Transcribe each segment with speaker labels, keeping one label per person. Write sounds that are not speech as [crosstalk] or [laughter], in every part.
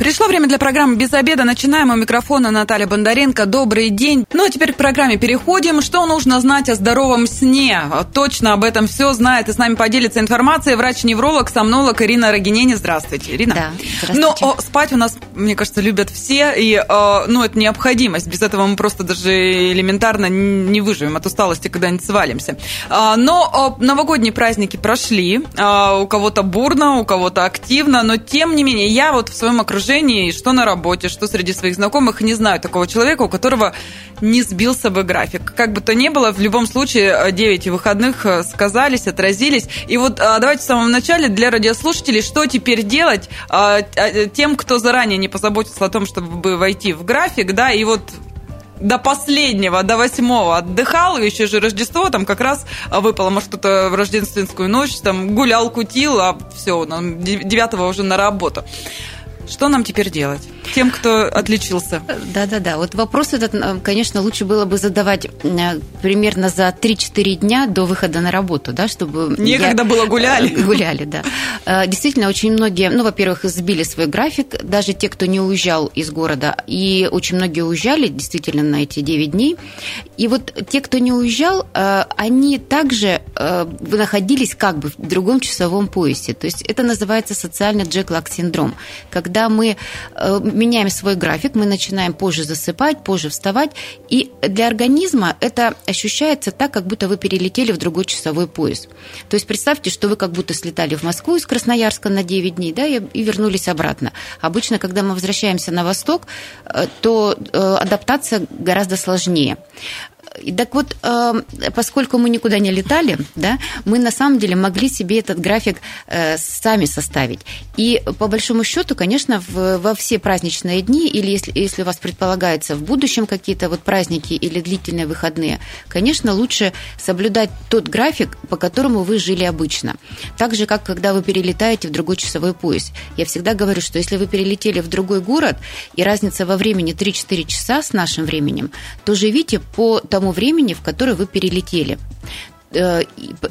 Speaker 1: Пришло время для программы «Без обеда». Начинаем у микрофона Наталья Бондаренко. Добрый день. Ну, а теперь к программе переходим. Что нужно знать о здоровом сне? Точно об этом все знает и с нами поделится информацией врач-невролог, сомнолог Ирина Рогинени. Здравствуйте, Ирина.
Speaker 2: Да, здравствуйте.
Speaker 1: Ну, о, спать у нас, мне кажется, любят все, и, э, ну, это необходимость. Без этого мы просто даже элементарно не выживем от усталости, когда-нибудь свалимся. Э, но э, новогодние праздники прошли. Э, у кого-то бурно, у кого-то активно, но, тем не менее, я вот в своем окружении окружении, что на работе, что среди своих знакомых, не знаю такого человека, у которого не сбился бы график. Как бы то ни было, в любом случае 9 э, выходных э, сказались, отразились. И вот э, давайте в самом начале для радиослушателей, что теперь делать тем, кто заранее не позаботился о том, чтобы войти в график, да, и вот до последнего, до восьмого отдыхал, и еще же Рождество, там как раз выпало, может, кто-то в рождественскую ночь, там гулял, кутил, а все, девятого уже на работу. Что нам теперь делать? Тем, кто отличился.
Speaker 2: Да-да-да. Вот вопрос этот, э, конечно, лучше было бы задавать э, примерно за 3-4 дня до выхода на работу, да, чтобы...
Speaker 1: Некогда я... было гуляли. [laughs]
Speaker 2: Гуляли, да. Э, действительно, очень многие, ну, во-первых, сбили свой график, даже те, кто не уезжал из города, и очень многие уезжали действительно на эти 9 дней. И вот те, кто не уезжал, они также находились как бы в другом часовом поясе. То есть это называется социальный джеклак синдром, когда мы меняем свой график, мы начинаем позже засыпать, позже вставать, и для организма это ощущается так, как будто вы перелетели в другой часовой пояс. То есть представьте, что вы как будто слетали в Москву из Красноярска на 9 дней, да, и вернулись обратно. Обычно, когда мы возвращаемся на восток, э, то э, адаптация гораздо сложнее. Так вот, эм, поскольку мы никуда не летали, да, мы на самом деле могли себе этот график э, сами составить. И по большому счету, конечно, во все праздничные дни, или если, если у вас предполагается в будущем какие-то вот праздники или длительные выходные, конечно, лучше соблюдать тот график, по которому вы жили обычно. Так же, как когда вы перелетаете в другой часовой пояс. Я всегда говорю, что если вы перелетели в другой город, и разница во времени 3-4 часа с нашим временем, то живите по тому времени, в которое вы перелетели. Э,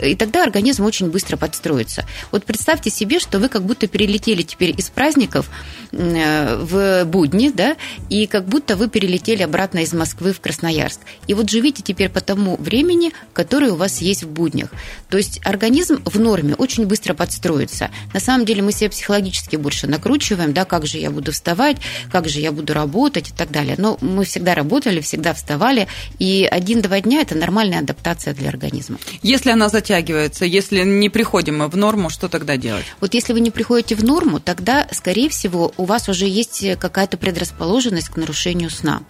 Speaker 2: и тогда организм очень быстро подстроится. Вот представьте себе, что вы как будто перелетели теперь из праздников э, в будни, да, и как будто вы перелетели обратно из Москвы в Красноярск. И вот живите теперь по тому времени, которое у вас есть в буднях. То есть организм в норме очень быстро подстроится. На самом деле мы себя психологически больше накручиваем, да, как же я буду вставать, как же я буду работать и так далее. Но мы всегда работали, всегда вставали, и один-два дня – это нормальная адаптация для организма.
Speaker 1: Если она затягивается, если не приходим мы в норму, что тогда делать?
Speaker 2: Вот если вы не приходите в норму, тогда, скорее всего, у вас уже есть какая-то предрасположенность к нарушению сна.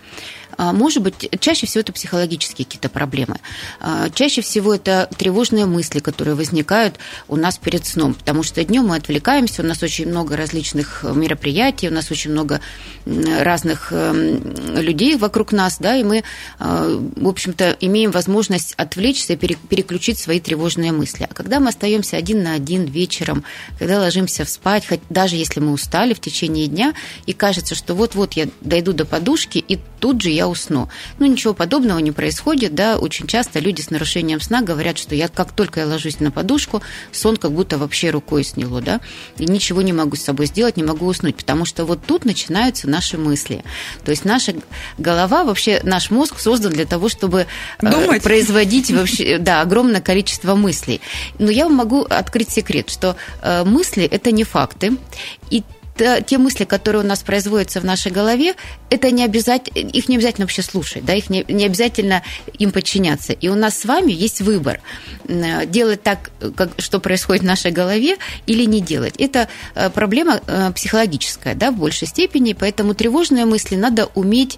Speaker 2: А, может быть, чаще всего это психологические какие-то проблемы. А, чаще всего это тревожные мысли, которые возникают у нас перед сном, потому что днем мы отвлекаемся, у нас очень много различных мероприятий, у нас очень много разных эм, людей вокруг нас, да, и мы, а, в общем-то, имеем возможность отвлечься и переключить свои тревожные мысли. А когда мы остаемся один на один вечером, когда ложимся спать, хоть даже если мы устали в течение дня, и кажется, что вот-вот я дойду до подушки, и тут же я усну. Ну, ничего подобного не происходит, да, очень часто люди с нарушением сна говорят, что я как только я ложусь на подушку, сон как будто вообще рукой сняло, да, и ничего не могу с собой сделать, не могу уснуть, потому что вот тут начинаются наши мысли. То есть наша голова, вообще наш мозг создан для того, чтобы э, Думать. производить вообще, [laughs] да, огромное количество мыслей. Но я вам могу открыть секрет, что э, мысли – это не факты, и те мысли, которые у нас производятся в нашей голове, это не обязательно, их не обязательно вообще слушать, да, их не, не обязательно им подчиняться. И у нас с вами есть выбор делать так, как, что происходит в нашей голове, или не делать. Это э, проблема э, психологическая, да, в большей степени, поэтому тревожные мысли надо уметь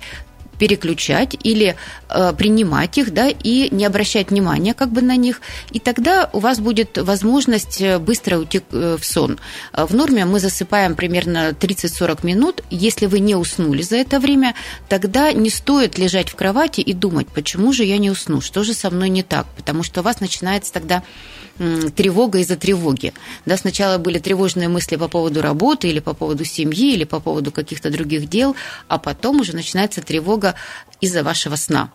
Speaker 2: переключать или э, принимать их, да, и не обращать внимания как бы на них, и тогда у вас будет возможность э, быстро уйти э, в сон. Э, в норме мы засыпаем примерно 30-40 минут. Если вы не уснули за это время, тогда не стоит лежать в кровати и думать, почему же я не усну, что же со мной не так, потому что у вас начинается тогда тревога из-за тревоги. Да, сначала были тревожные мысли по поводу работы или по поводу семьи или по поводу каких-то других дел, а потом уже начинается тревога из-за вашего сна.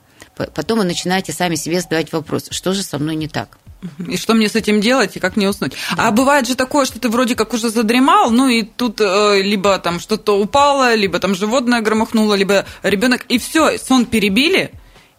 Speaker 2: Потом вы начинаете сами себе задавать вопрос, что же со мной не так.
Speaker 1: И что мне с этим делать, и как не уснуть? Да. А бывает же такое, что ты вроде как уже задремал, ну и тут э, либо там что-то упало, либо там животное громыхнуло, либо ребенок, и все, сон перебили,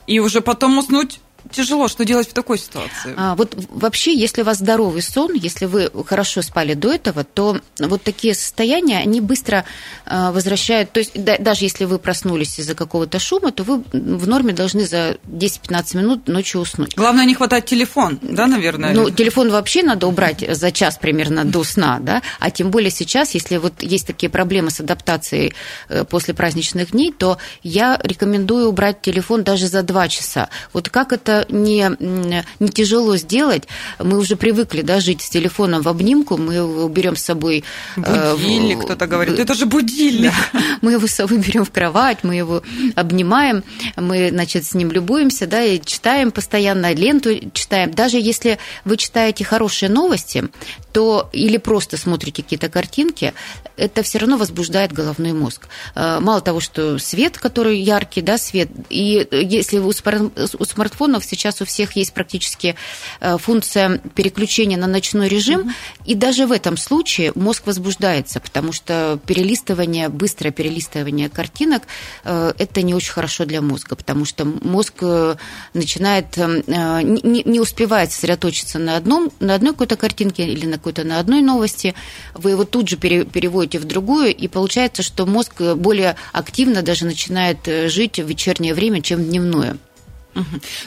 Speaker 1: и уже потом уснуть тяжело. Что делать в такой ситуации?
Speaker 2: А, вот вообще, если у вас здоровый сон, если вы хорошо спали до этого, то вот такие состояния, они быстро а, возвращают, то есть да, даже если вы проснулись из-за какого-то шума, то вы в норме должны за 10-15 минут ночью уснуть.
Speaker 1: Главное не хватать телефон, да, наверное?
Speaker 2: Ну, телефон вообще надо убрать за час примерно до сна, да, а тем более сейчас, если вот есть такие проблемы с адаптацией э, после праздничных дней, то я рекомендую убрать телефон даже за 2 часа. Вот как это не, не тяжело сделать. Мы уже привыкли да, жить с телефоном в обнимку, мы его берем с собой...
Speaker 1: Э, будильник, кто-то говорит, это же будильник. [laughs]
Speaker 2: Да. Мы его с собой берем в кровать, мы его обнимаем, мы, значит, с ним любуемся, да, и читаем постоянно, ленту читаем. Даже если вы читаете хорошие новости, то или просто смотрите какие-то картинки, это все равно возбуждает головной мозг. Э, мало того, что свет, который яркий, да, свет, и если у смартфонов сейчас у всех есть практически э, функция переключения на ночной режим, и даже в этом случае мозг возбуждается, потому что перелистывание, быстрое перелистывание картинок, э, это не очень хорошо для мозга, потому что мозг э, начинает, не успевает сосредоточиться на, одном, на одной какой-то картинке или на какой-то на одной новости, вы его тут же переводите в другую, и получается, что мозг более активно даже начинает жить в вечернее время, чем в дневное.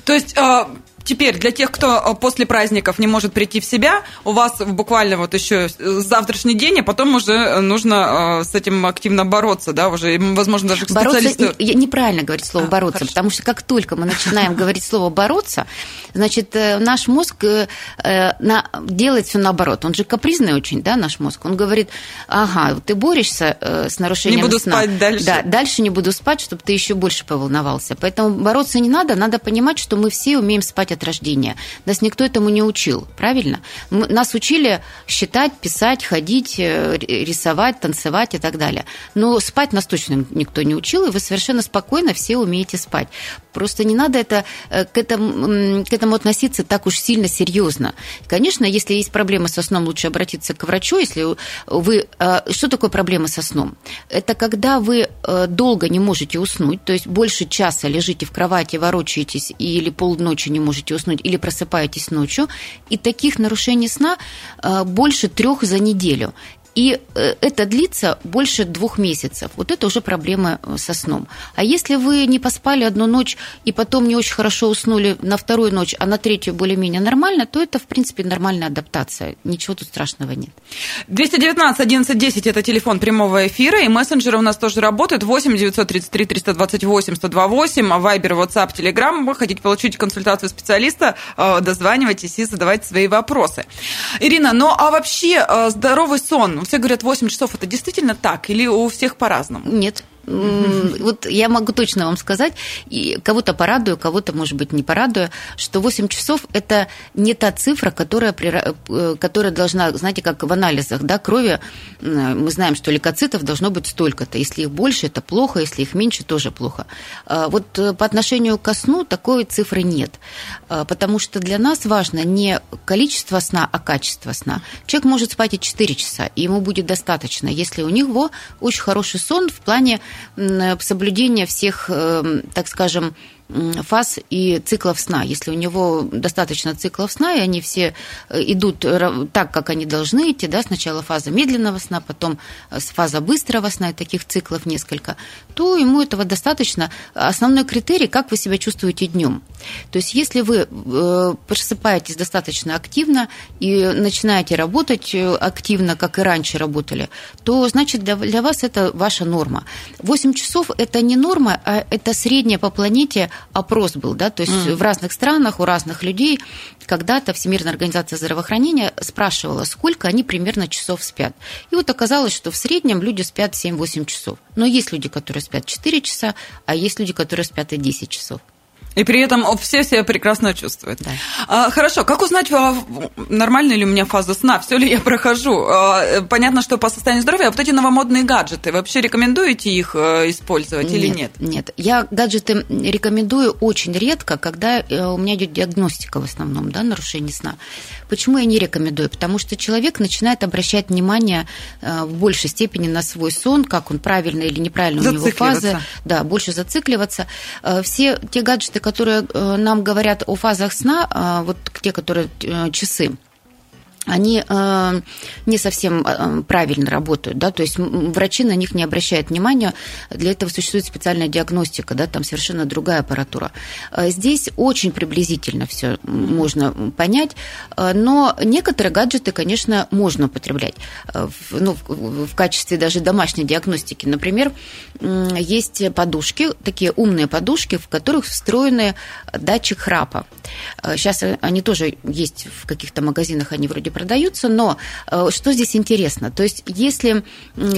Speaker 1: То есть а, теперь для тех, кто э, после праздников не может прийти в себя, у вас буквально вот еще завтрашний день, а потом уже э, нужно э, с этим активно бороться, да, уже, возможно, даже к
Speaker 2: бороться, специалисту... Неправильно говорить слово а, «бороться», хорошо. потому что как только мы начинаем говорить слово «бороться», значит, наш мозг делает все наоборот. Он же капризный очень, да, наш мозг. Он говорит, ага, ты борешься с нарушением
Speaker 1: Не буду
Speaker 2: сна.
Speaker 1: спать дальше.
Speaker 2: Да, дальше не буду спать, чтобы ты еще больше поволновался. Поэтому бороться не надо, надо понимать, что мы все умеем спать от рождения. Нас никто этому не учил, правильно? Мы, нас учили считать, писать, ходить, э, рисовать, танцевать и так далее. Но спать нас точно никто не учил, и вы совершенно спокойно все умеете спать. Просто не надо это, э, к, этому, к этому относиться так уж сильно серьезно. Конечно, если есть проблемы со сном, лучше обратиться к врачу. Если вы... Э, что такое проблема со сном? Это когда вы долго не можете уснуть, то есть больше часа лежите в кровати, ворочаетесь или полночи не можете уснуть или просыпаетесь ночью. И таких нарушений сна э, больше трех за неделю. И э, это длится больше двух месяцев. Вот это уже проблема э, со сном. А если вы не поспали одну ночь и потом не очень хорошо уснули на вторую ночь, а на третью более-менее нормально, то это, в принципе, нормальная адаптация. Ничего тут страшного нет.
Speaker 1: 219 1110 это телефон прямого эфира, и мессенджеры у нас тоже работают. 8 933 328 128, Вайбер, WhatsApp, Telegram. Вы хотите получить консультацию специалиста, э, дозванивайтесь и задавайте свои вопросы. Ирина, ну а вообще здоровый сон, все говорят, 8 часов это действительно так или у всех по-разному?
Speaker 2: Нет, вот я могу точно вам сказать, и кого-то порадую, кого-то, может быть, не порадую, что 8 часов – это не та цифра, которая, э, которая должна, знаете, как в анализах да, крови, мы знаем, что лейкоцитов должно быть столько-то. Если их больше, это плохо, если их меньше, тоже плохо. А вот э, по отношению ко сну такой цифры нет, а, потому что для нас важно не количество сна, а качество сна. Человек может спать и 4 часа, и ему будет достаточно, если у него очень хороший сон в плане соблюдения всех, эм, так скажем, фаз и циклов сна. Если у него достаточно циклов сна, и они все э, идут так, как они должны идти, да, сначала фаза медленного сна, потом э, фаза быстрого сна, и таких циклов несколько, то ему этого достаточно. Основной критерий, как вы себя чувствуете днем. То есть если вы э, просыпаетесь достаточно активно и начинаете работать активно, как и раньше работали, то значит для, вас это ваша норма. 8 часов – это не норма, а это средняя по планете опрос был, да, то есть mm. в разных странах у разных людей когда-то Всемирная организация здравоохранения спрашивала, сколько они примерно часов спят. И вот оказалось, что в среднем люди спят 7-8 часов. Но есть люди, которые спят 4 часа, а есть люди, которые спят и 10 часов.
Speaker 1: И при этом все себя прекрасно чувствуют.
Speaker 2: Да.
Speaker 1: А, хорошо, как узнать, а, нормальная ли у меня фаза сна, все ли я прохожу? А, понятно, что по состоянию здоровья, а вот эти новомодные гаджеты, вообще рекомендуете их э, использовать
Speaker 2: нет,
Speaker 1: или нет?
Speaker 2: Нет, я гаджеты рекомендую очень редко, когда э, у меня идет диагностика в основном, да, нарушение сна. Почему я не рекомендую? Потому что человек начинает обращать внимание э, в большей степени на свой сон, как он правильно или неправильно у него фазы. Да, больше зацикливаться. Все те гаджеты, которые э, нам говорят о фазах сна, а, вот те, которые э, часы, они э, не совсем э, правильно работают, да, то есть врачи на них не обращают внимания, для этого существует специальная диагностика, да, там совершенно другая аппаратура. Э, здесь очень приблизительно все можно понять, э, но некоторые гаджеты, конечно, можно употреблять, э, в, ну, в качестве даже домашней диагностики. Например, есть подушки, такие умные подушки, в которых встроены датчик храпа. Сейчас они тоже есть в каких-то магазинах, они вроде продаются, но э, что здесь интересно? То есть, если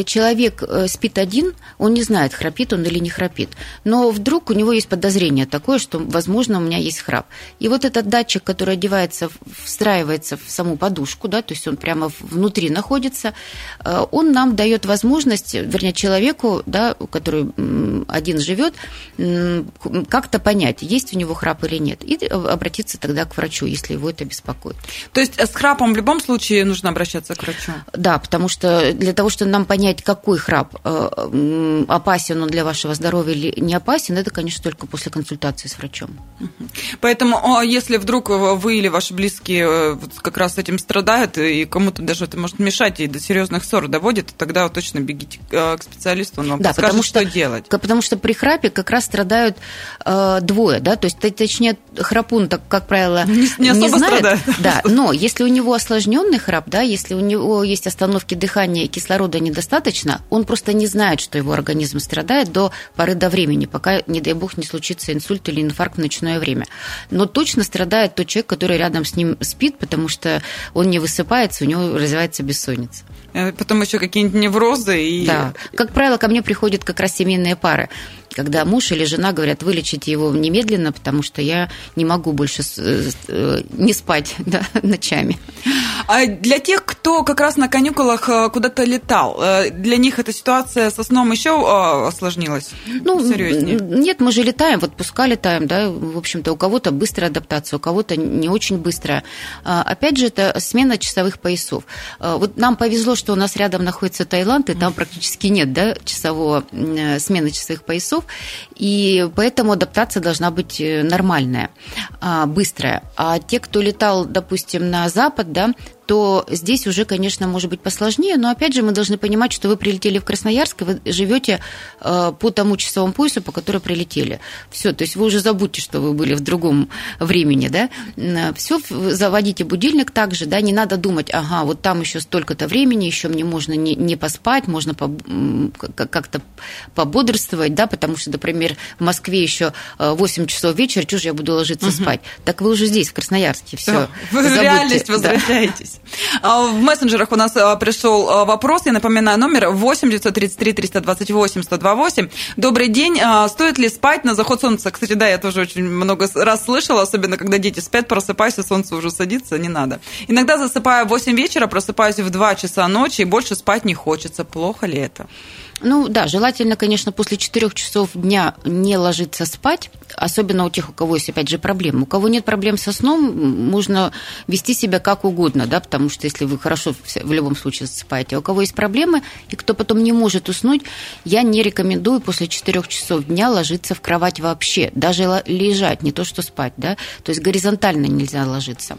Speaker 2: человек э, спит один, он не знает, храпит он или не храпит, но вдруг у него есть подозрение такое, что, возможно, у меня есть храп. И вот этот датчик, который одевается, встраивается в саму подушку, да, то есть он прямо внутри находится, э, он нам дает возможность, вернее, человеку, да, который один живет, как-то понять, есть у него храп или нет, и обратиться тогда к врачу, если его это беспокоит.
Speaker 1: То есть с храпом в любом случае нужно обращаться к врачу?
Speaker 2: Да, потому что для того, чтобы нам понять, какой храп, э, опасен он для вашего здоровья или не опасен, это, конечно, только после консультации с врачом.
Speaker 1: Поэтому, если вдруг вы или ваши близкие э, как раз этим страдают, и кому-то даже это может мешать и до серьезных ссор доводит, тогда точно бегите э, к специалисту, он вам да, подскажет, потому что, что делать.
Speaker 2: Потому что при храпе как раз страдают э, двое, да, то есть, точнее, храпун, так, как правило, не, не, особо не знает, страдает. Да, но если у него осложненный храп, да, если у него есть остановки дыхания и кислорода недостаточно, он просто не знает, что его организм страдает до поры до времени, пока, не дай бог, не случится инсульт или инфаркт в ночное время. Но точно страдает тот человек, который рядом с ним спит, потому что он не высыпается, у него развивается бессонница.
Speaker 1: Э, потом еще какие-нибудь неврозы. И...
Speaker 2: Да. Как правило, ко мне приходят как раз семейные пары когда муж или жена говорят, вылечите его немедленно, потому что я не могу больше э, не спать [laughs] да, ночами.
Speaker 1: А для тех, кто как раз на каникулах э, куда-то летал, э, для них эта ситуация со сном еще осложнилась?
Speaker 2: Ну, серьезнее? Нет, мы же летаем, в отпуска летаем, да, в общем-то, у кого-то быстрая адаптация, у кого-то не очень быстрая. А, опять же, это смена часовых поясов. Вот нам повезло, что у нас рядом находится Таиланд, и там практически нет, да, часового смены часовых поясов часов, и поэтому адаптация должна быть э, нормальная, а, быстрая. А те, кто летал, допустим, на Запад, да, то здесь уже, конечно, может быть посложнее, но опять же мы должны понимать, что вы прилетели в Красноярск, и вы живете э, по тому часовому поясу, по которому прилетели. Все, то есть вы уже забудьте, что вы были в другом времени, да. Все, заводите будильник также, да, не надо думать, ага, вот там еще столько-то времени, еще мне можно не, не поспать, можно по, как-то пободрствовать, да, потому что, например, в Москве еще 8 э, часов вечера, чего же я буду ложиться угу. спать? Так вы уже здесь, в Красноярске, все. [laughs]
Speaker 1: Вы в реальность возвращаетесь. А, в мессенджерах у нас а, пришел а, вопрос. Я напоминаю, номер 8 933 328 128. Добрый день. Стоит ли спать на заход солнца? Кстати, да, я тоже очень много раз слышала, особенно когда дети спят, просыпайся, солнце уже садится, не надо. Иногда засыпаю в 8 вечера, просыпаюсь в 2 часа ночи и больше спать не хочется. Плохо ли это?
Speaker 2: Ну да, желательно, конечно, после 4 часов дня не ложиться спать, особенно у тех, у кого есть, опять же, проблемы. У кого нет проблем со сном, можно вести себя как угодно, да, потому что если вы хорошо в любом случае засыпаете, а у кого есть проблемы, и кто потом не может уснуть, я не рекомендую после 4 часов дня ложиться в кровать вообще, даже лежать, не то что спать, да, то есть горизонтально нельзя ложиться.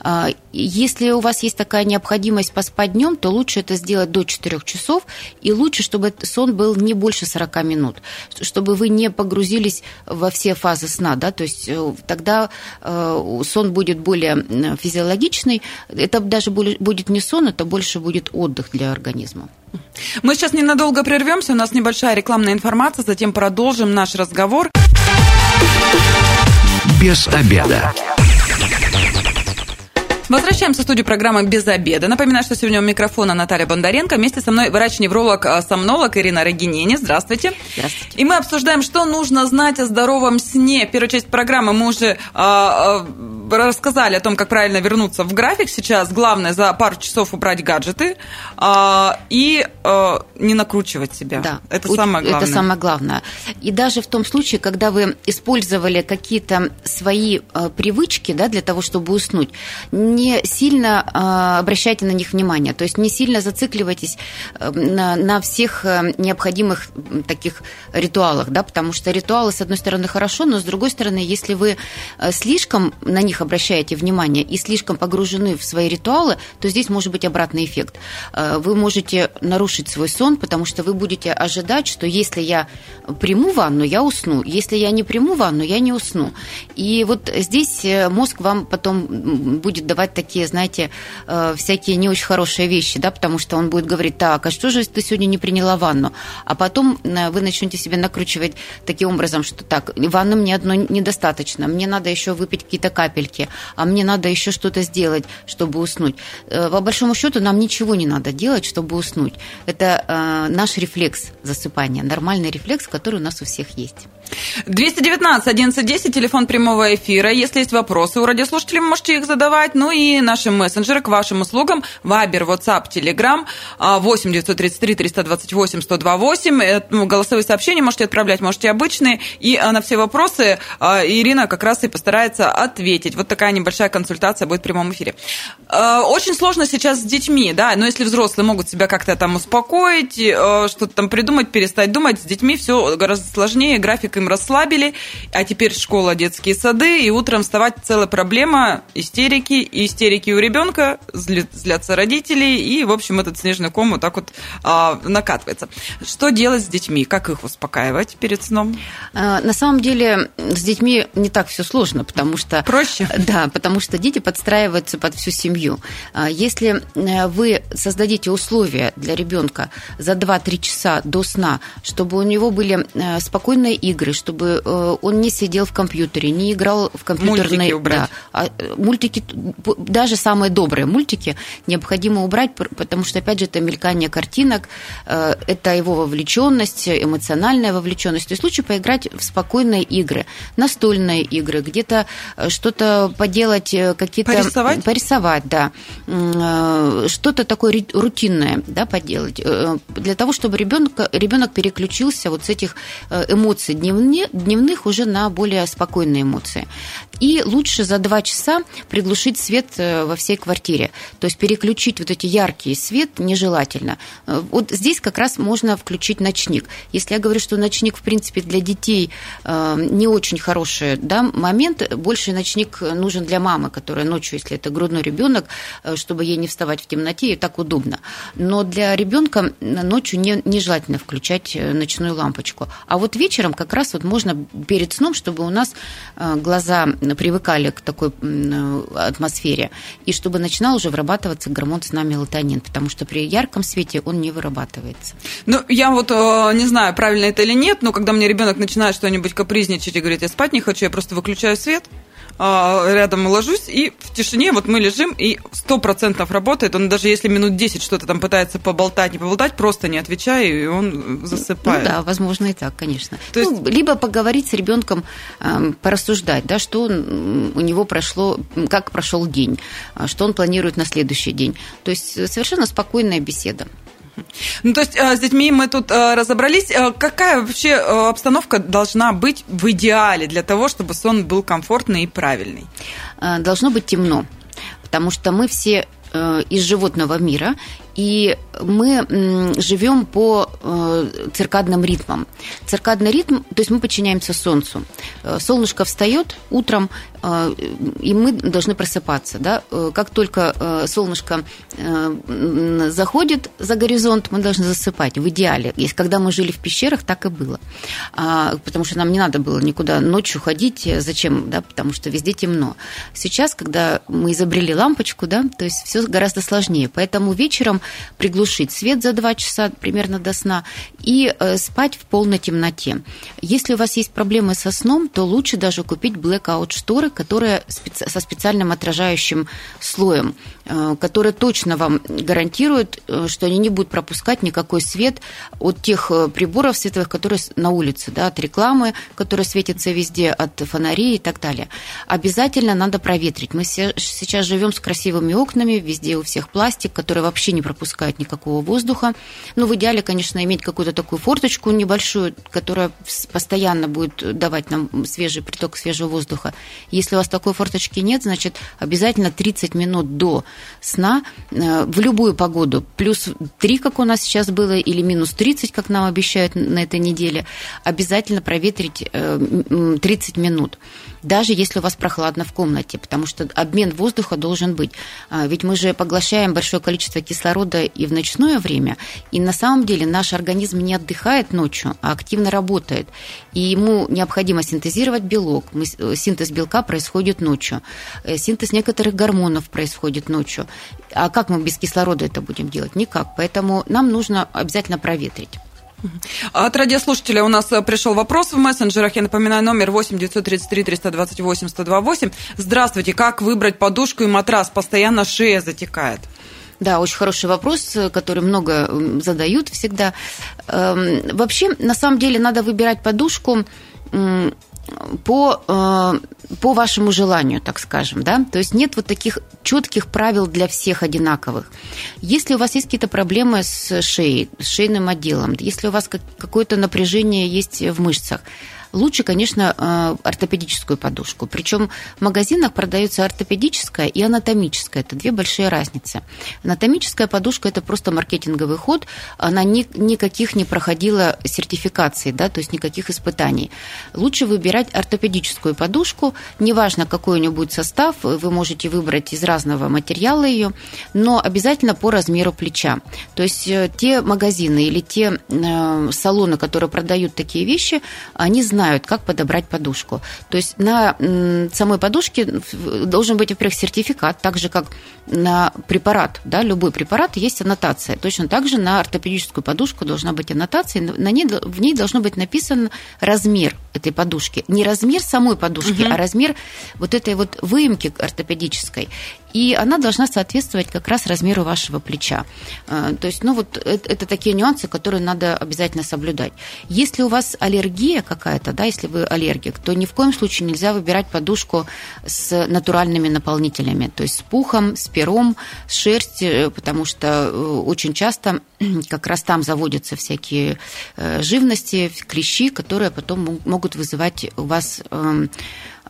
Speaker 2: А, если у вас есть такая необходимость поспать днем, то лучше это сделать до 4 часов, и лучше, чтобы сон был не больше 40 минут, чтобы вы не погрузились во все фазы сна, да, то есть э, тогда э, сон будет более физиологичный, это даже будет не сон, это больше будет отдых для организма.
Speaker 1: Мы сейчас ненадолго прервемся, у нас небольшая рекламная информация, затем продолжим наш разговор.
Speaker 3: Без обеда.
Speaker 1: Возвращаемся в студию программы «Без обеда». Напоминаю, что сегодня у микрофона Наталья Бондаренко. Вместе со мной врач-невролог-сомнолог а, Ирина Рогинени. Здравствуйте.
Speaker 2: Здравствуйте.
Speaker 1: И мы обсуждаем, что нужно знать о здоровом сне. Первую часть программы мы уже э, э, рассказали о том, как правильно вернуться в график. Сейчас главное за пару часов убрать гаджеты э, и э, не накручивать себя.
Speaker 2: Да,
Speaker 1: это самое главное.
Speaker 2: Это самое главное. И даже в том случае, когда вы использовали какие-то свои э, привычки да, для того, чтобы уснуть, не сильно э, обращайте на них внимание. То есть не сильно зацикливайтесь э, на, на всех э, необходимых таких ритуалах, да, потому что ритуалы, с одной стороны, хорошо, но с другой стороны, если вы э, слишком на них обращаете внимание и слишком погружены в свои ритуалы, то здесь может быть обратный эффект. Вы можете нарушить свой сон, потому что вы будете ожидать, что если я приму ванну, я усну. Если я не приму ванну, я не усну. И вот здесь мозг вам потом будет давать такие, знаете, всякие не очень хорошие вещи, да, потому что он будет говорить, так, а что же ты сегодня не приняла ванну? А потом вы начнете себе накручивать таким образом, что так, ванны мне одной недостаточно, мне надо еще выпить какие-то капельки, а мне надо еще что-то сделать, чтобы уснуть. Э, по большому счету нам ничего не надо делать, чтобы уснуть. Это э, наш рефлекс засыпания, нормальный рефлекс, который у нас у всех есть.
Speaker 1: 219 1110, телефон прямого эфира. Если есть вопросы у радиослушателей, можете их задавать. Ну и наши мессенджеры к вашим услугам. Вайбер, WhatsApp, Telegram 8 933 328 128. Голосовые сообщения можете отправлять, можете обычные. И а, на все вопросы а, Ирина как раз и постарается ответить. Вот такая небольшая консультация будет в прямом эфире. А, очень сложно сейчас с детьми, да, но если взрослые могут себя как-то там успокоить, что-то там придумать, перестать думать, с детьми все гораздо сложнее, график им расслабили, а теперь школа, детские сады, и утром вставать целая проблема, истерики, и истерики у ребенка, злятся родители, и, в общем, этот снежный ком вот так вот а, накатывается. Что делать с детьми? Как их успокаивать перед сном?
Speaker 2: А, на самом деле с детьми не так все сложно, потому что...
Speaker 1: Проще?
Speaker 2: Да, потому что дети подстраиваются под всю семью. А, если э, вы создадите условия для ребенка за 2-3 часа до сна, чтобы у него были э, спокойные игры, игры, чтобы э, он не сидел в компьютере, не играл в компьютерные...
Speaker 1: Мультики убрать. Да,
Speaker 2: а э, мультики, даже самые добрые мультики необходимо убрать, потому что, опять же, это мелькание картинок, э, это его вовлеченность, эмоциональная вовлеченность. То есть лучше поиграть в спокойные игры, настольные игры, где-то что-то поделать, какие-то...
Speaker 1: Порисовать?
Speaker 2: Порисовать, да. Что-то такое рутинное да, поделать. Для того, чтобы ребенок, ребенок переключился вот с этих эмоций дневных дневных уже на более спокойные эмоции. И лучше за два часа приглушить свет э, во всей квартире. То есть переключить вот эти яркие свет нежелательно. Э, вот здесь как раз можно включить ночник. Если я говорю, что ночник, в принципе, для детей э, не очень хороший да, момент, больше ночник нужен для мамы, которая ночью, если это грудной ребенок, чтобы ей не вставать в темноте, и так удобно. Но для ребенка ночью не, нежелательно включать ночную лампочку. А вот вечером как раз вот можно перед сном, чтобы у нас глаза привыкали к такой атмосфере, и чтобы начинал уже вырабатываться гормон сна мелатонин, потому что при ярком свете он не вырабатывается.
Speaker 1: Ну, я вот э, не знаю, правильно это или нет, но когда мне ребенок начинает что-нибудь капризничать и говорит, я спать не хочу, я просто выключаю свет, рядом ложусь, и в тишине вот мы лежим, и сто процентов работает. Он даже если минут 10 что-то там пытается поболтать, не поболтать, просто не отвечаю, и он засыпает.
Speaker 2: Ну да, возможно и так, конечно. То есть... ну, либо поговорить с ребенком, эм, порассуждать, да, что у него прошло, как прошел день, а, что он планирует на следующий день. То есть совершенно спокойная беседа.
Speaker 1: Ну, то есть э, с детьми мы тут э, разобрались. Э, какая вообще обстановка должна быть в идеале для того, чтобы сон был комфортный и правильный?
Speaker 2: Должно быть темно, потому что мы все из животного мира, и мы живем по циркадным ритмам. Циркадный ритм, то есть мы подчиняемся Солнцу. Солнышко встает утром, а, и мы должны просыпаться. Да? Э, как только э, солнышко э, заходит за горизонт, мы должны засыпать, в идеале. Если когда мы жили в пещерах, так и было. А, потому что нам не надо было никуда ночью ходить. Зачем? Да? Потому что везде темно. Сейчас, когда мы изобрели лампочку, да, то есть все гораздо сложнее. Поэтому вечером приглушить свет за 2 часа примерно до сна и спать в полной темноте. Если у вас есть проблемы со сном, то лучше даже купить blackout шторы, которые со специальным отражающим слоем, которые точно вам гарантируют, что они не будут пропускать никакой свет от тех приборов световых, которые на улице, да, от рекламы, которая светится везде, от фонарей и так далее. Обязательно надо проветрить. Мы сейчас живем с красивыми окнами, везде у всех пластик, который вообще не пропускает никакого воздуха. Ну, в идеале, конечно, иметь какую-то такую форточку небольшую, которая постоянно будет давать нам свежий приток свежего воздуха. Если у вас такой форточки нет, значит, обязательно 30 минут до сна э, в любую погоду, плюс 3, как у нас сейчас было, или минус 30, как нам обещают на этой неделе, обязательно проветрить 30 э, минут даже если у вас прохладно в комнате, потому что обмен воздуха должен быть. А, ведь мы же поглощаем большое количество кислорода и в ночное время, и на самом деле наш организм не отдыхает ночью, а активно работает. И ему необходимо синтезировать белок. Э, синтез белка происходит ночью. Э, синтез некоторых гормонов происходит ночью. А как мы без кислорода это будем делать? Никак. Поэтому нам нужно обязательно проветрить.
Speaker 1: От радиослушателя у нас э, пришел вопрос в мессенджерах. Я напоминаю, номер 8 933 328 128. Здравствуйте, как выбрать подушку и матрас? Постоянно шея затекает.
Speaker 2: Да, очень хороший вопрос, который много задают всегда. Эм, вообще, на самом деле, надо выбирать подушку по, э, по вашему желанию, так скажем, да, то есть нет вот таких четких правил для всех одинаковых. Если у вас есть какие-то проблемы с шеей, с шейным отделом, если у вас какое-то напряжение есть в мышцах, лучше, конечно, э, ортопедическую подушку. Причем в магазинах продается ортопедическая и анатомическая. Это две большие разницы. Анатомическая подушка – это просто маркетинговый ход. Она ни, никаких не проходила сертификации, да, то есть никаких испытаний. Лучше выбирать ортопедическую подушку. Неважно, какой у нее будет состав, вы можете выбрать из разного материала ее, но обязательно по размеру плеча. То есть э, те магазины или те э, салоны, которые продают такие вещи, они знают, знают, как подобрать подушку. То есть на самой подушке должен быть, во-первых, сертификат, так же, как на препарат, да, любой препарат есть аннотация. Точно так же на ортопедическую подушку должна быть аннотация, на ней, в ней должно быть написан размер этой подушки. Не размер самой подушки, угу. а размер вот этой вот выемки ортопедической и она должна соответствовать как раз размеру вашего плеча. А, то есть, ну вот это, это такие нюансы, которые надо обязательно соблюдать. Если у вас аллергия какая-то, да, если вы аллергик, то ни в коем случае нельзя выбирать подушку с натуральными наполнителями, то есть с пухом, с пером, с шерстью, потому что э, очень часто [clears throat] как раз там заводятся всякие э, живности, клещи, которые потом могут вызывать у вас эм,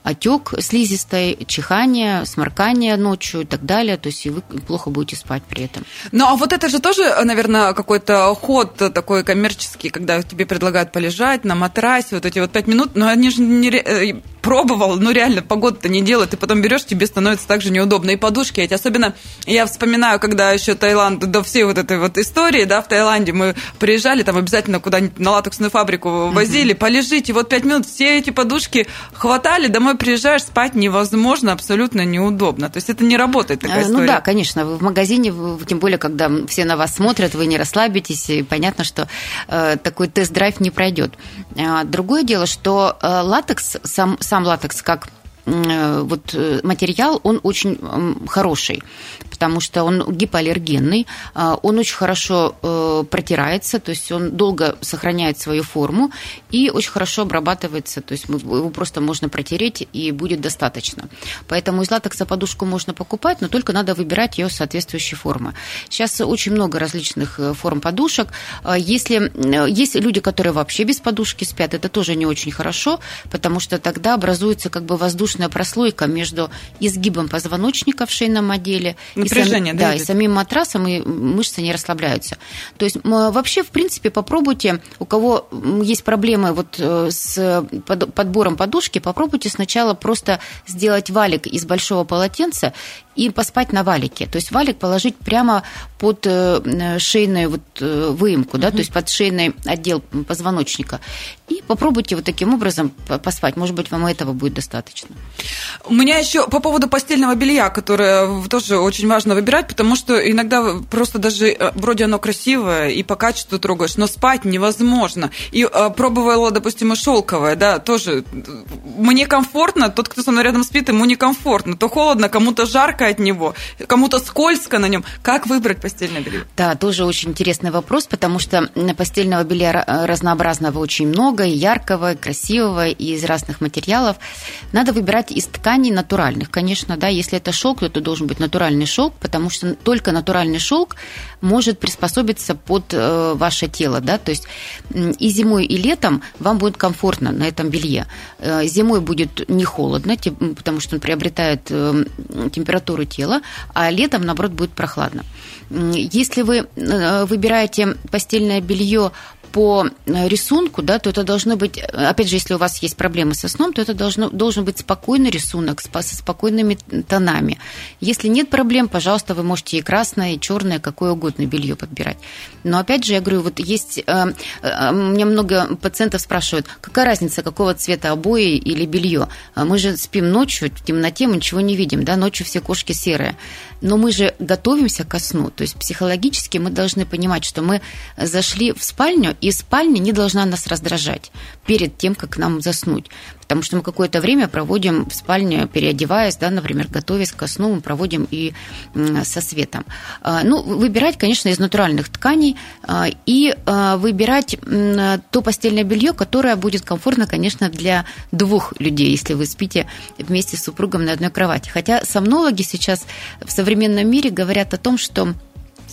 Speaker 2: отек слизистой, чихание, сморкание ночью и так далее. То есть и вы плохо будете спать при этом.
Speaker 1: Ну, а вот это же тоже, наверное, какой-то ход такой коммерческий, когда тебе предлагают полежать на матрасе, вот эти вот пять минут, но они же не э, пробовал, ну реально, погода-то не делает, ты потом берешь, тебе становится так же неудобно. И подушки эти, особенно я вспоминаю, когда еще Таиланд, до всей вот этой вот истории, да, в Таиланде мы приезжали, там обязательно куда-нибудь на латексную фабрику возили, mm-hmm. полежите, вот пять минут все эти подушки хватали, домой приезжаешь, спать невозможно, абсолютно неудобно. То есть это не работает такая э,
Speaker 2: ну история. Ну да, конечно, вы в магазине, тем более, когда все на вас смотрят, вы не расслабитесь, и понятно, что э, такой тест-драйв не пройдет. А, другое дело, что э, латекс сам сам латекс как вот э, материал, он очень хороший потому что он гипоаллергенный, а, он очень хорошо э, протирается, то есть он долго сохраняет свою форму и очень хорошо обрабатывается, то есть его просто можно протереть и будет достаточно. Поэтому из латекса подушку можно покупать, но только надо выбирать ее соответствующей формы. Сейчас очень много различных э, форм подушек. А, если э, есть люди, которые вообще без подушки спят, это тоже не очень хорошо, потому что тогда образуется как бы воздушная прослойка между изгибом позвоночника в шейном отделе
Speaker 1: Напряжение,
Speaker 2: и, сам, да, и самим матрасом, и мышцы не расслабляются. То есть вообще, в принципе, попробуйте, у кого есть проблемы вот э, с подбором подушки, попробуйте сначала просто сделать валик из большого полотенца и поспать на валике. То есть валик положить прямо под э, шейную вот э, выемку, да, угу. то есть под шейный отдел позвоночника. И попробуйте вот таким образом поспать. Может быть, вам этого будет достаточно.
Speaker 1: У меня еще по поводу постельного белья, которое тоже очень важно выбирать, потому что иногда просто даже э, вроде оно красивое и по качеству трогаешь, но спать невозможно. И э, пробовала, допустим, и шелковое, да, тоже мне комфортно, тот, кто со мной рядом спит, ему некомфортно. То холодно, кому-то жарко от него, кому-то скользко на нем. Как выбрать постельное белье?
Speaker 2: Да, тоже очень интересный вопрос, потому что постельного белья разнообразного очень много, и яркого, и красивого, и из разных материалов. Надо выбирать из тканей натуральных, конечно, да, если это шелк, то это должен быть натуральный шелк, потому что только натуральный шелк может приспособиться под э, ваше тело, да, то есть и зимой, и летом вам будет комфортно на этом белье. Э, зимой будет не холодно, потому что он приобретает э, температуру тела, а летом, наоборот, будет прохладно. Если вы выбираете постельное белье по э, рисунку, да, то это должно быть, опять же, если у вас есть проблемы со сном, то это должно, должен быть спокойный рисунок со спокойными тонами. Если нет проблем, пожалуйста, вы можете и красное, и черное, какое угодно белье подбирать. Но опять же, я говорю, вот есть, э, э, мне много пациентов спрашивают, какая разница, какого цвета обои или белье? А мы же спим ночью, в темноте мы ничего не видим, да, ночью все кошки серые. Но мы же готовимся ко сну, то есть психологически мы должны понимать, что мы зашли в спальню, и спальня не должна нас раздражать перед тем, как нам заснуть. Потому что мы какое-то время проводим в спальне, переодеваясь, да, например, готовясь ко сну, мы проводим и со светом. А, ну, выбирать, конечно, из натуральных тканей а, и а, выбирать то постельное белье, которое будет комфортно, конечно, для двух людей, если вы спите вместе с супругом на одной кровати. Хотя сомнологи сейчас в современном мире говорят о том, что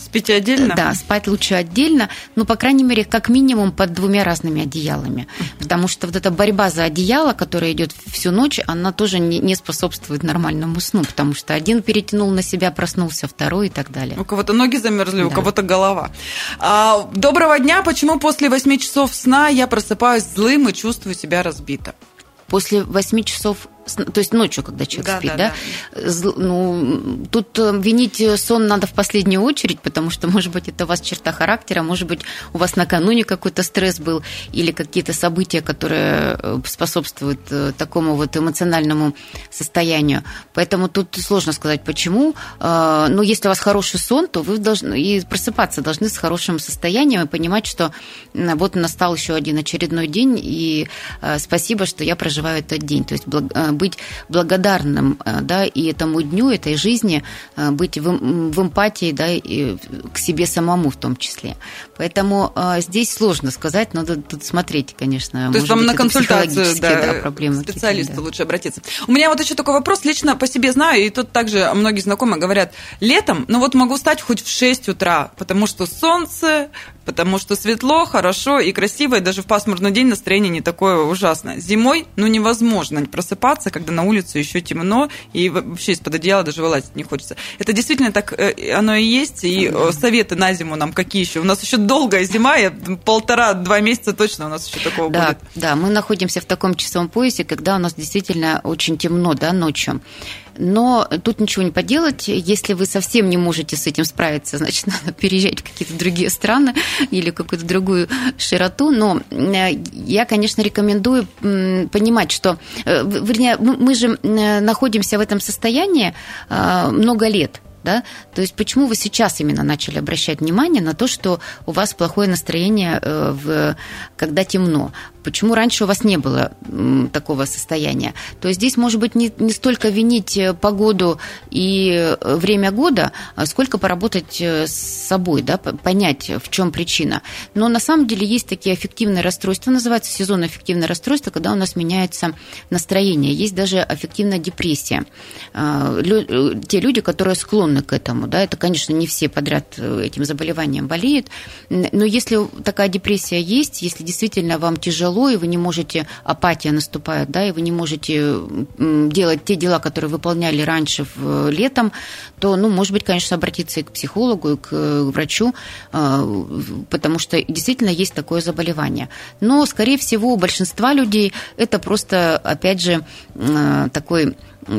Speaker 1: Спите отдельно?
Speaker 2: Да, спать лучше отдельно, но, по крайней мере, как минимум под двумя разными одеялами. Потому что вот эта борьба за одеяло, которая идет всю ночь, она тоже не способствует нормальному сну, потому что один перетянул на себя, проснулся, второй и так далее.
Speaker 1: У кого-то ноги замерзли, да. у кого-то голова. А, доброго дня. Почему после 8 часов сна я просыпаюсь злым и чувствую себя разбито?
Speaker 2: После 8 часов то есть ночью, когда человек да, спит, да, да? да? Ну, тут э, винить сон надо в последнюю очередь, потому что, [laughs] может быть, это у вас черта характера, может быть, у вас накануне какой-то стресс был или какие-то события, которые э, способствуют э, такому вот эмоциональному состоянию. Поэтому тут сложно сказать, почему. Но если у вас хороший сон, то вы должны и просыпаться должны с хорошим состоянием и понимать, что вот настал еще один очередной день, и спасибо, что я проживаю этот день. То есть быть благодарным э, да, и этому дню, этой жизни, э, быть в, в эмпатии да, и к себе самому в том числе. Поэтому э, здесь сложно сказать, надо тут смотреть, конечно.
Speaker 1: То есть вам быть, на консультацию да, да, проблемы специалисту да. лучше обратиться. У меня вот еще такой вопрос, лично по себе знаю, и тут также многие знакомые говорят, летом, ну вот могу встать хоть в 6 утра, потому что солнце, потому что светло, хорошо и красиво, и даже в пасмурный день настроение не такое ужасное. Зимой, ну, невозможно просыпаться, когда на улице еще темно, и вообще из-под одеяла даже вылазить не хочется. Это действительно так э, оно и есть, и э, советы на зиму нам какие еще? У нас еще долгая зима, полтора-два месяца точно у нас еще такого
Speaker 2: да,
Speaker 1: будет.
Speaker 2: Да, мы находимся в таком часовом поясе, когда у нас действительно очень темно, да, ночью. Но тут ничего не поделать. Если вы совсем не можете с этим справиться, [laughs] значит, надо переезжать в какие-то другие страны или какую-то другую широту. Но э, я, конечно, рекомендую понимать, что, э, вернее, мы же находимся в этом состоянии э, много лет да? То есть почему вы сейчас именно начали обращать внимание на то, что у вас плохое настроение, в, когда темно? Почему раньше у вас не было такого состояния? То есть здесь, может быть, не, не столько винить э, погоду и э, время года, а сколько поработать э, с собой, да, понять, в чем причина. Но на самом деле есть такие аффективные расстройства, называется сезонное аффективное расстройство, когда у нас меняется настроение. Есть даже аффективная депрессия. А, те люди, которые склонны к этому, да, это, конечно, не все подряд этим заболеванием болеют, но если такая депрессия есть, если действительно вам тяжело, и вы не можете, апатия наступает, да, и вы не можете делать те дела, которые выполняли раньше в, летом, то, ну, может быть, конечно, обратиться и к психологу, и к врачу, а, потому что действительно есть такое заболевание. Но, скорее всего, у большинства людей это просто, опять же, такой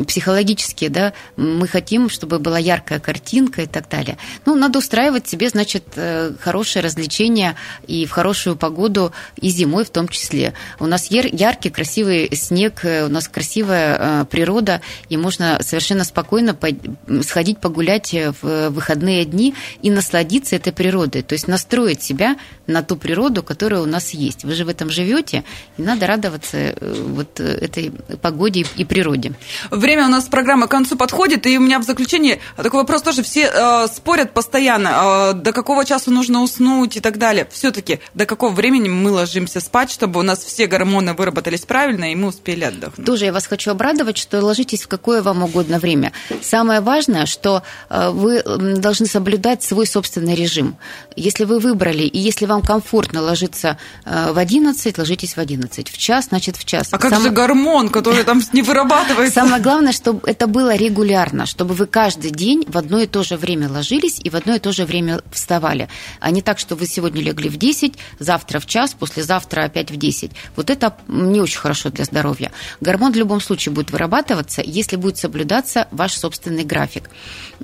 Speaker 2: психологически, да, мы хотим, чтобы была яркая картинка и так далее. Ну, надо устраивать себе, значит, э, хорошее развлечение и в хорошую погоду, и зимой в том числе. У нас яркий, красивый снег, у нас красивая природа, и можно совершенно спокойно сходить погулять в выходные дни и насладиться этой природой, то есть настроить себя на ту природу, которая у нас есть. Вы же в этом живете, и надо радоваться вот этой погоде и природе.
Speaker 1: Время у нас программы к концу подходит, и у меня в заключении такой вопрос тоже. Все э, спорят постоянно, э, до какого часа нужно уснуть и так далее. Все-таки до какого времени мы ложимся спать, чтобы у нас все гормоны выработались правильно, и мы успели отдохнуть.
Speaker 2: Тоже я вас хочу обрадовать, что ложитесь в какое вам угодно время. Самое важное, что э, вы должны соблюдать свой собственный режим. Если вы выбрали, и если вам комфортно ложиться э, в 11, ложитесь в 11. В час, значит, в час.
Speaker 1: А как Сам... же гормон, который там не вырабатывается?
Speaker 2: Самое главное, чтобы это было регулярно, чтобы вы каждый день в одно и то же время ложились и в одно и то же время вставали. А не так, что вы сегодня легли в 10, завтра в час, послезавтра опять в 10. Вот это не очень хорошо для здоровья. Гормон в любом случае будет вырабатываться, если будет соблюдаться ваш собственный график.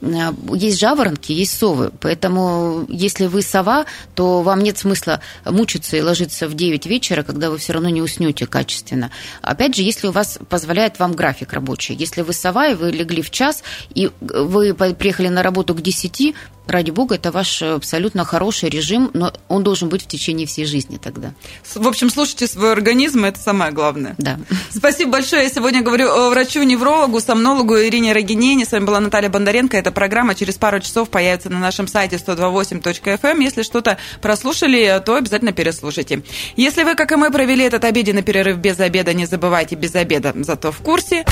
Speaker 2: Э, есть жаворонки, есть совы, поэтому если вы сова, то вам нет смысла мучиться и ложиться в 9 вечера, когда вы все равно не уснете качественно. Опять же, если у вас позволяет вам график рабочий, если вы сова и вы легли в час, и вы приехали на работу к 10, ради бога, это ваш абсолютно хороший режим, но он должен быть в течение всей жизни тогда.
Speaker 1: В общем, слушайте свой организм, это самое главное.
Speaker 2: Да. [laughs]
Speaker 1: Спасибо большое. Я сегодня говорю врачу-неврологу, сомнологу Ирине Рогинене. С вами была Наталья Бондаренко. Эта программа через пару часов появится на нашем сайте 128.fm. Эм. Если что-то прослушали, то обязательно переслушайте. Если вы, как и мы, провели этот обеденный перерыв без обеда, не забывайте без обеда, зато в курсе.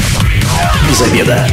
Speaker 3: Без обеда.